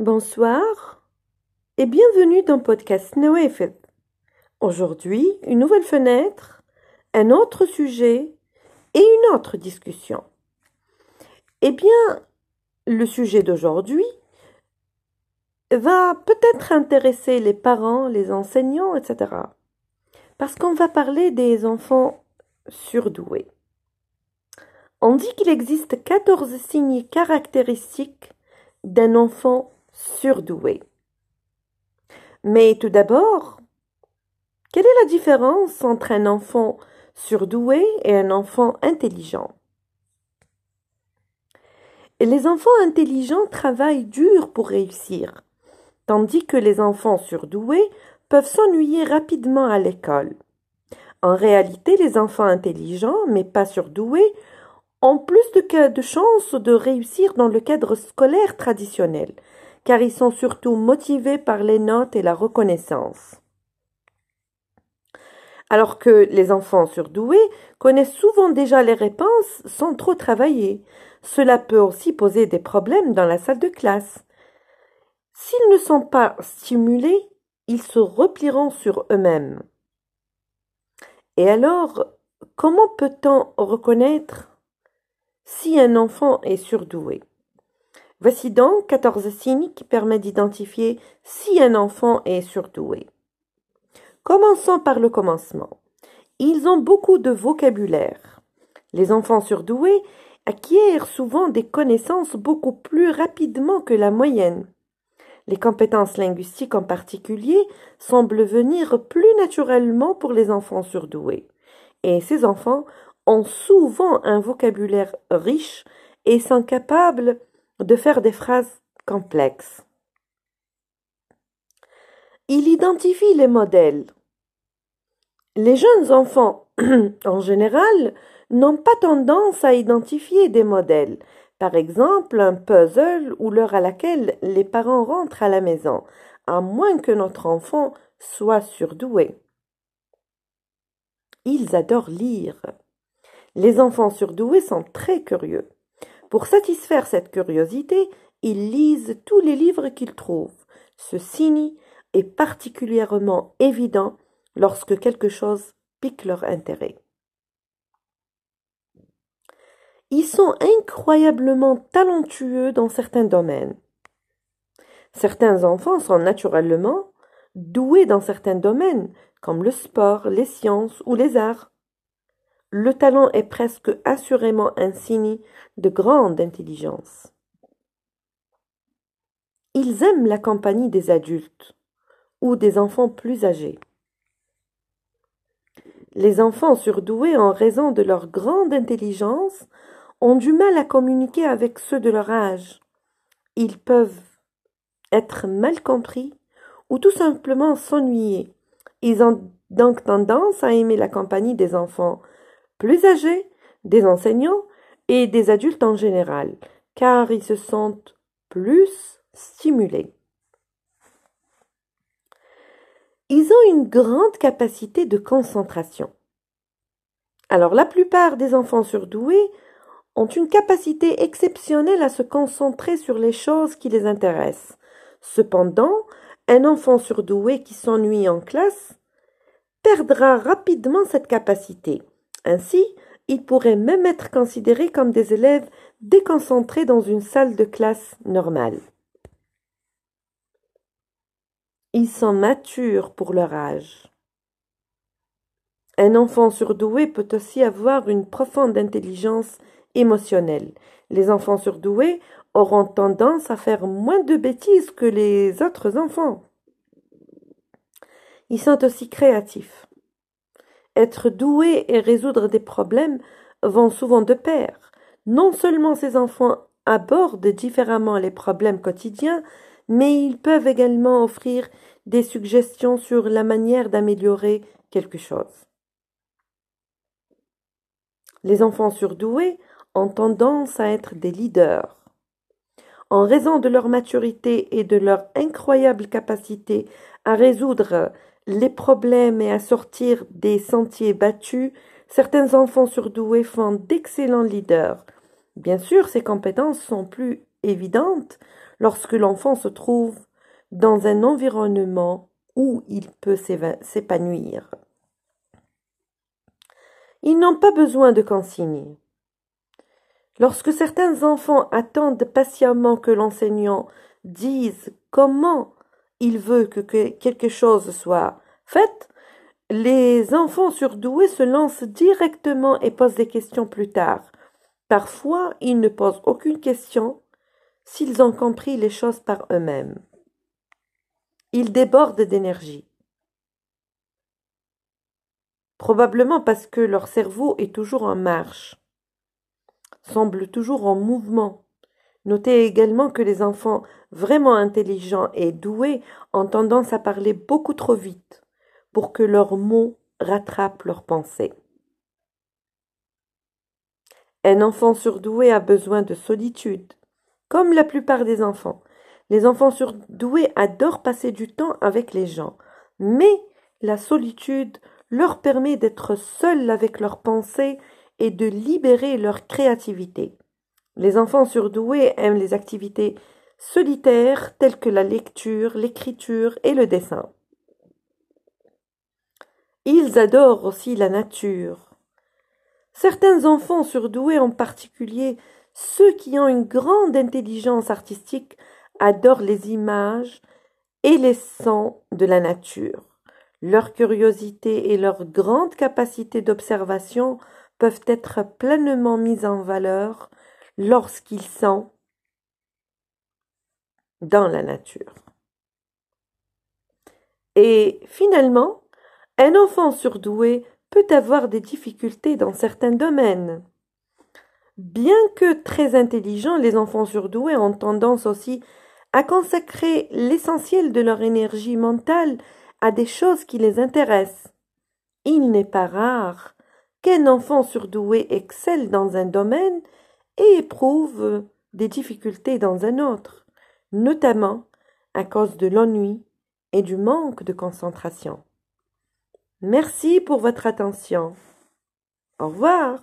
Bonsoir et bienvenue dans Podcast Nawafid. Aujourd'hui, une nouvelle fenêtre, un autre sujet et une autre discussion. Eh bien, le sujet d'aujourd'hui va peut-être intéresser les parents, les enseignants, etc. Parce qu'on va parler des enfants surdoués. On dit qu'il existe 14 signes caractéristiques d'un enfant surdoué. Mais tout d'abord, quelle est la différence entre un enfant surdoué et un enfant intelligent? Les enfants intelligents travaillent dur pour réussir, tandis que les enfants surdoués peuvent s'ennuyer rapidement à l'école. En réalité, les enfants intelligents, mais pas surdoués, ont plus de, de chances de réussir dans le cadre scolaire traditionnel, car ils sont surtout motivés par les notes et la reconnaissance. Alors que les enfants surdoués connaissent souvent déjà les réponses sans trop travailler. Cela peut aussi poser des problèmes dans la salle de classe. S'ils ne sont pas stimulés, ils se replieront sur eux-mêmes. Et alors, comment peut-on reconnaître si un enfant est surdoué? Voici donc 14 signes qui permettent d'identifier si un enfant est surdoué. Commençons par le commencement. Ils ont beaucoup de vocabulaire. Les enfants surdoués acquièrent souvent des connaissances beaucoup plus rapidement que la moyenne. Les compétences linguistiques en particulier semblent venir plus naturellement pour les enfants surdoués. Et ces enfants ont souvent un vocabulaire riche et sont capables de faire des phrases complexes. Il identifie les modèles. Les jeunes enfants, en général, n'ont pas tendance à identifier des modèles. Par exemple, un puzzle ou l'heure à laquelle les parents rentrent à la maison, à moins que notre enfant soit surdoué. Ils adorent lire. Les enfants surdoués sont très curieux. Pour satisfaire cette curiosité, ils lisent tous les livres qu'ils trouvent. Ce signe est particulièrement évident lorsque quelque chose pique leur intérêt. Ils sont incroyablement talentueux dans certains domaines. Certains enfants sont naturellement doués dans certains domaines, comme le sport, les sciences ou les arts. Le talent est presque assurément un signe de grande intelligence. Ils aiment la compagnie des adultes ou des enfants plus âgés. Les enfants surdoués en raison de leur grande intelligence ont du mal à communiquer avec ceux de leur âge. Ils peuvent être mal compris ou tout simplement s'ennuyer. Ils ont donc tendance à aimer la compagnie des enfants plus âgés, des enseignants et des adultes en général, car ils se sentent plus stimulés. Ils ont une grande capacité de concentration. Alors la plupart des enfants surdoués ont une capacité exceptionnelle à se concentrer sur les choses qui les intéressent. Cependant, un enfant surdoué qui s'ennuie en classe perdra rapidement cette capacité. Ainsi, ils pourraient même être considérés comme des élèves déconcentrés dans une salle de classe normale. Ils sont matures pour leur âge. Un enfant surdoué peut aussi avoir une profonde intelligence émotionnelle. Les enfants surdoués auront tendance à faire moins de bêtises que les autres enfants. Ils sont aussi créatifs. Être doué et résoudre des problèmes vont souvent de pair. Non seulement ces enfants abordent différemment les problèmes quotidiens, mais ils peuvent également offrir des suggestions sur la manière d'améliorer quelque chose. Les enfants surdoués ont tendance à être des leaders. En raison de leur maturité et de leur incroyable capacité à résoudre les problèmes et à sortir des sentiers battus, certains enfants surdoués font d'excellents leaders. Bien sûr, ces compétences sont plus évidente lorsque l'enfant se trouve dans un environnement où il peut s'épanouir. Ils n'ont pas besoin de consignes. Lorsque certains enfants attendent patiemment que l'enseignant dise comment il veut que quelque chose soit fait, les enfants surdoués se lancent directement et posent des questions plus tard. Parfois, ils ne posent aucune question s'ils ont compris les choses par eux-mêmes. Ils débordent d'énergie. Probablement parce que leur cerveau est toujours en marche, semble toujours en mouvement. Notez également que les enfants vraiment intelligents et doués ont tendance à parler beaucoup trop vite pour que leurs mots rattrapent leurs pensées. Un enfant surdoué a besoin de solitude, comme la plupart des enfants. Les enfants surdoués adorent passer du temps avec les gens, mais la solitude leur permet d'être seuls avec leurs pensées et de libérer leur créativité. Les enfants surdoués aiment les activités solitaires telles que la lecture, l'écriture et le dessin. Ils adorent aussi la nature. Certains enfants surdoués, en particulier ceux qui ont une grande intelligence artistique, adorent les images et les sons de la nature. Leur curiosité et leur grande capacité d'observation peuvent être pleinement mises en valeur lorsqu'ils sont dans la nature. Et finalement, un enfant surdoué peut avoir des difficultés dans certains domaines. Bien que très intelligents, les enfants surdoués ont tendance aussi à consacrer l'essentiel de leur énergie mentale à des choses qui les intéressent. Il n'est pas rare qu'un enfant surdoué excelle dans un domaine et éprouve des difficultés dans un autre, notamment à cause de l'ennui et du manque de concentration. Merci pour votre attention. Au revoir.